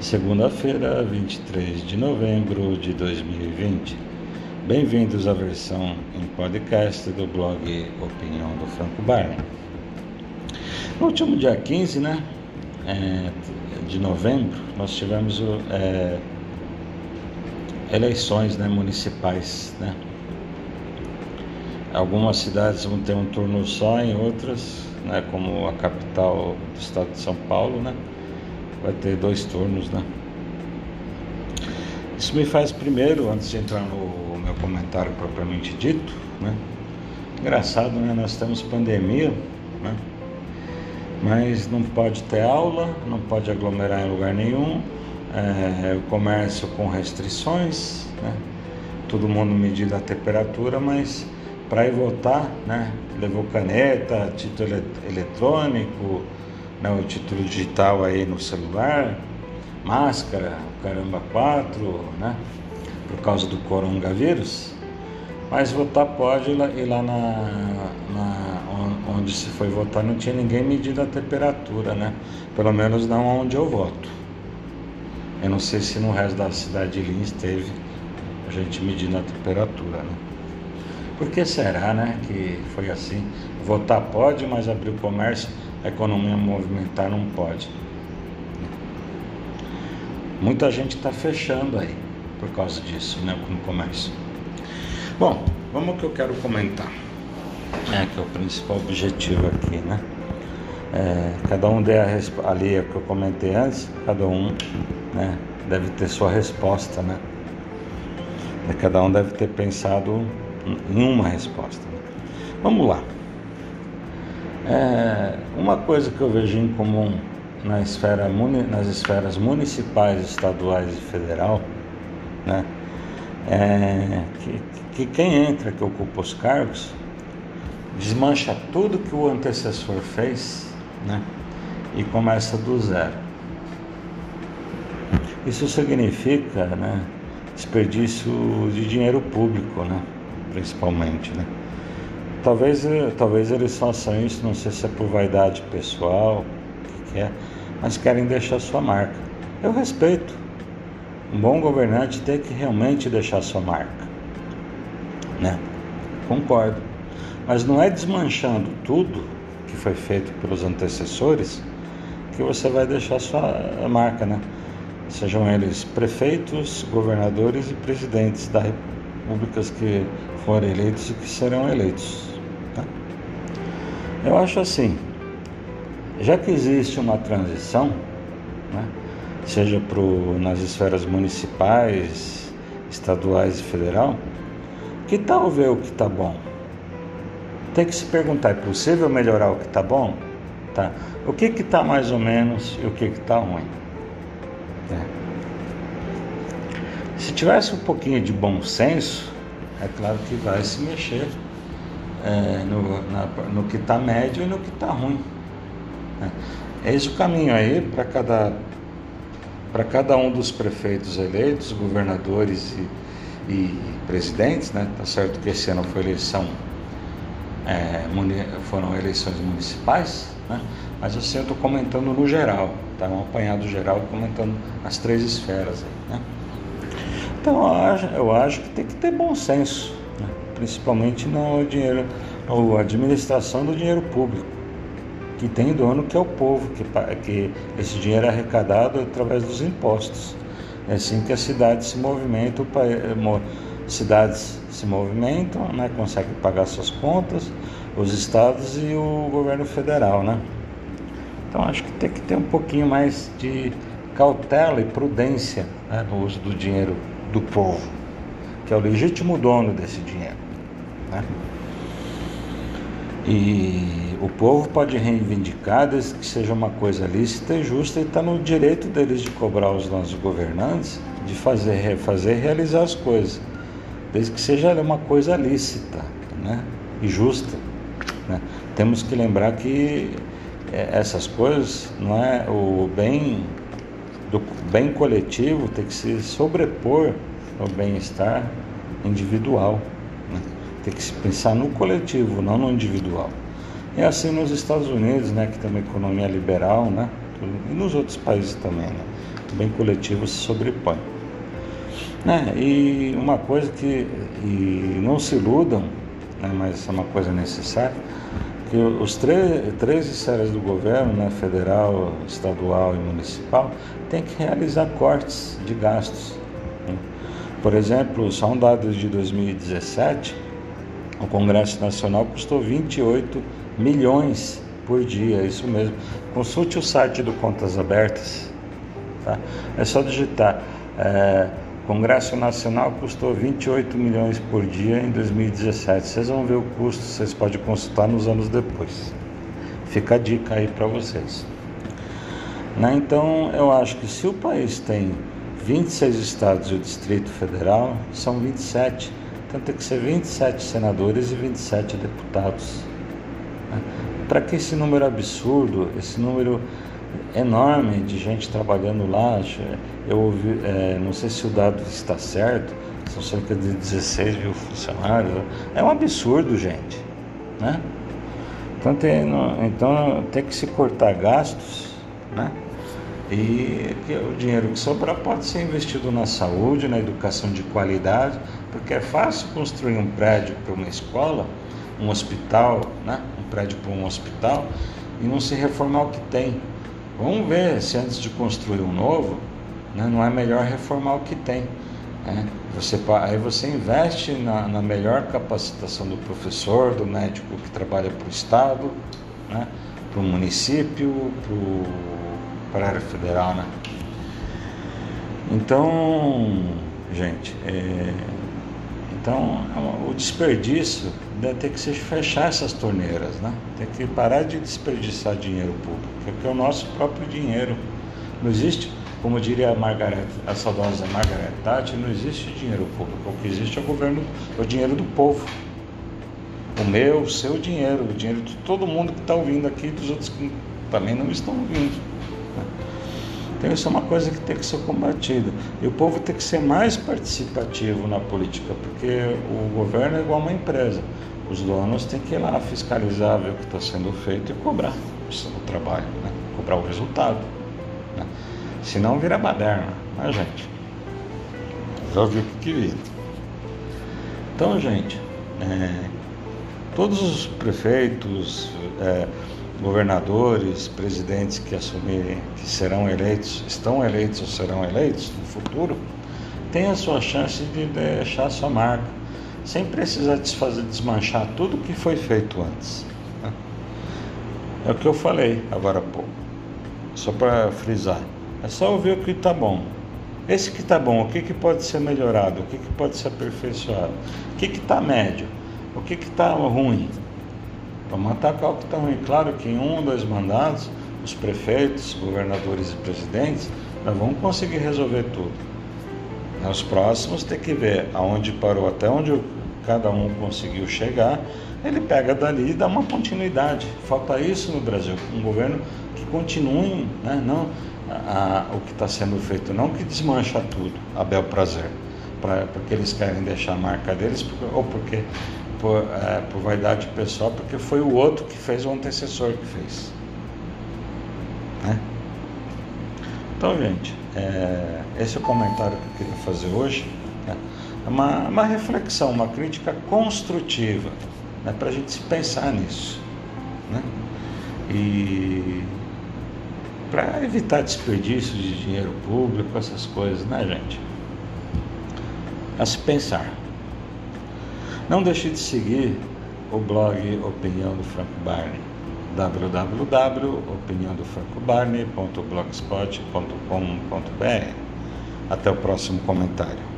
segunda-feira, 23 de novembro de 2020. Bem-vindos à versão em podcast do blog Opinião do Franco Barney. No último dia 15 né, é, de novembro, nós tivemos é, eleições né, municipais. Né? Algumas cidades vão ter um turno só, em outras, né, como a capital do estado de São Paulo, né? Vai ter dois turnos, né? Isso me faz primeiro, antes de entrar no meu comentário propriamente dito, né? Engraçado, né? Nós temos pandemia, né? Mas não pode ter aula, não pode aglomerar em lugar nenhum, é, o comércio com restrições, né? Todo mundo medindo a temperatura, mas para ir votar, né? Levou caneta, título eletrônico, né, o título digital aí no celular, máscara, caramba 4, né? Por causa do coronavírus. Mas votar pode ir lá na, na, onde se foi votar não tinha ninguém medindo a temperatura, né? Pelo menos não onde eu voto. Eu não sei se no resto da cidade de Lins teve a gente medindo a temperatura, né? Por que será, né, que foi assim? Votar pode, mas abrir o comércio a economia movimentar não pode. Muita gente está fechando aí por causa disso, né, no comércio. Bom, vamos ao que eu quero comentar, é, que é o principal objetivo aqui, né? É, cada um der a ali é o que eu comentei antes, cada um né, deve ter sua resposta, né? Cada um deve ter pensado em uma resposta. Vamos lá. É, uma coisa que eu vejo em comum na esfera, nas esferas municipais, estaduais e federal, né, é que, que quem entra, que ocupa os cargos, desmancha tudo que o antecessor fez né, e começa do zero. Isso significa né, desperdício de dinheiro público, né, principalmente. Né. Talvez, eh, talvez eles façam isso, não sei se é por vaidade pessoal, o que, é, mas querem deixar sua marca. Eu respeito. Um bom governante tem que realmente deixar sua marca. Né? Concordo. Mas não é desmanchando tudo que foi feito pelos antecessores que você vai deixar sua marca, né? Sejam eles prefeitos, governadores e presidentes da repúblicas que forem eleitos e que serão eleitos. Eu acho assim, já que existe uma transição, né, seja pro, nas esferas municipais, estaduais e federal, que tal ver o que está bom? Tem que se perguntar, é possível melhorar o que está bom? Tá. O que está mais ou menos e o que está ruim? É. Se tivesse um pouquinho de bom senso, é claro que vai se mexer é, no, na, no que está médio e no que está ruim. Né? É esse o caminho aí para cada, para cada um dos prefeitos eleitos, governadores e, e presidentes, né? Tá certo que esse ano foi eleição, é, foram eleições municipais, né? Mas assim eu estou comentando no geral, tá? Um apanhado geral comentando as três esferas aí, né? Então eu acho, que tem que ter bom senso principalmente no dinheiro, na administração do dinheiro público, que tem dono que é o povo, que, que esse dinheiro é arrecadado através dos impostos. É assim que as cidades se movimentam, cidades se movimentam, né, conseguem pagar suas contas, os estados e o governo federal, né? Então acho que tem que ter um pouquinho mais de cautela e prudência né, no uso do dinheiro do povo, que é o legítimo dono desse dinheiro. Né? E o povo pode reivindicar desde que seja uma coisa lícita e justa e está no direito deles de cobrar os nossos governantes de fazer, fazer realizar as coisas, desde que seja uma coisa lícita né? e justa. Né? Temos que lembrar que é, essas coisas não é o bem do bem coletivo tem que se sobrepor ao bem-estar individual. Tem que se pensar no coletivo, não no individual. É assim nos Estados Unidos, né, que tem uma economia liberal, né, e nos outros países também, né, pensamento bem coletivo se sobrepõe. Né? E uma coisa que e não se iludam, né, mas é uma coisa necessária, que os três, três esferas do governo, né, federal, estadual e municipal, têm que realizar cortes de gastos. Né? Por exemplo, só um dado de 2017, o Congresso Nacional custou 28 milhões por dia, isso mesmo. Consulte o site do Contas Abertas. Tá? É só digitar. É, Congresso Nacional custou 28 milhões por dia em 2017. Vocês vão ver o custo, vocês podem consultar nos anos depois. Fica a dica aí para vocês. Né? Então, eu acho que se o país tem 26 estados e o Distrito Federal, são 27. Então tem que ser 27 senadores e 27 deputados. Né? Para que esse número absurdo, esse número enorme de gente trabalhando lá. Eu ouvi, é, não sei se o dado está certo, são cerca de 16 mil funcionários. É um absurdo, gente. Né? Então tem, então tem que se cortar gastos, né? E o dinheiro que sobrar pode ser investido na saúde, na educação de qualidade, porque é fácil construir um prédio para uma escola, um hospital, né? um prédio para um hospital, e não se reformar o que tem. Vamos ver se antes de construir um novo, né, não é melhor reformar o que tem. Né? Você, aí você investe na, na, melhor capacitação do professor, do médico que trabalha para o Estado, né, para o município, para a área federal. Né? Então, gente, é, então o desperdício deve ter que se fechar essas torneiras, né? Tem que parar de desperdiçar dinheiro público, porque é o nosso próprio dinheiro. Não existe, como diria a a saudosa Margaret Thatcher, não existe dinheiro público. O que existe é o governo, é o dinheiro do povo. O meu, o seu dinheiro, o dinheiro de todo mundo que está ouvindo aqui dos outros que também não estão ouvindo. Né? Então isso é uma coisa que tem que ser combatida. E o povo tem que ser mais participativo na política, porque o governo é igual uma empresa. Os donos têm que ir lá fiscalizar, ver o que está sendo feito e cobrar o trabalho, né? cobrar o resultado. Né? Senão vira baderna, né, gente? Já viu o que vira. Então, gente, é, todos os prefeitos, é, governadores, presidentes que assumirem, que serão eleitos, estão eleitos ou serão eleitos no futuro, têm a sua chance de deixar sua marca, sem precisar desfazer, desmanchar tudo que foi feito antes. Né? É o que eu falei agora há pouco, só para frisar. É só ouvir o que está bom. Esse que está bom, o que, que pode ser melhorado, o que, que pode ser aperfeiçoado, o que está médio, o que está ruim. Vamos atacar o que está. Claro que em um ou dois mandatos, os prefeitos, governadores e presidentes, nós vamos conseguir resolver tudo. Nos próximos tem que ver aonde parou, até onde cada um conseguiu chegar, ele pega dali e dá uma continuidade. Falta isso no Brasil, um governo que continue, né, não a, a, o que está sendo feito, não que desmancha tudo, a bel prazer, pra, porque eles querem deixar a marca deles, ou porque por, é, por vaidade pessoal, porque foi o outro que fez o antecessor que fez. Né? Então, gente, é, esse é o comentário que eu queria fazer hoje. Né? É uma, uma reflexão, uma crítica construtiva, né? para a gente se pensar nisso. Né? E para evitar desperdício de dinheiro público, essas coisas, né, gente? A se pensar. Não deixe de seguir o blog Opinião do Franco Barney www.opiniãodofrancobarney.blogspot.com.br Até o próximo comentário.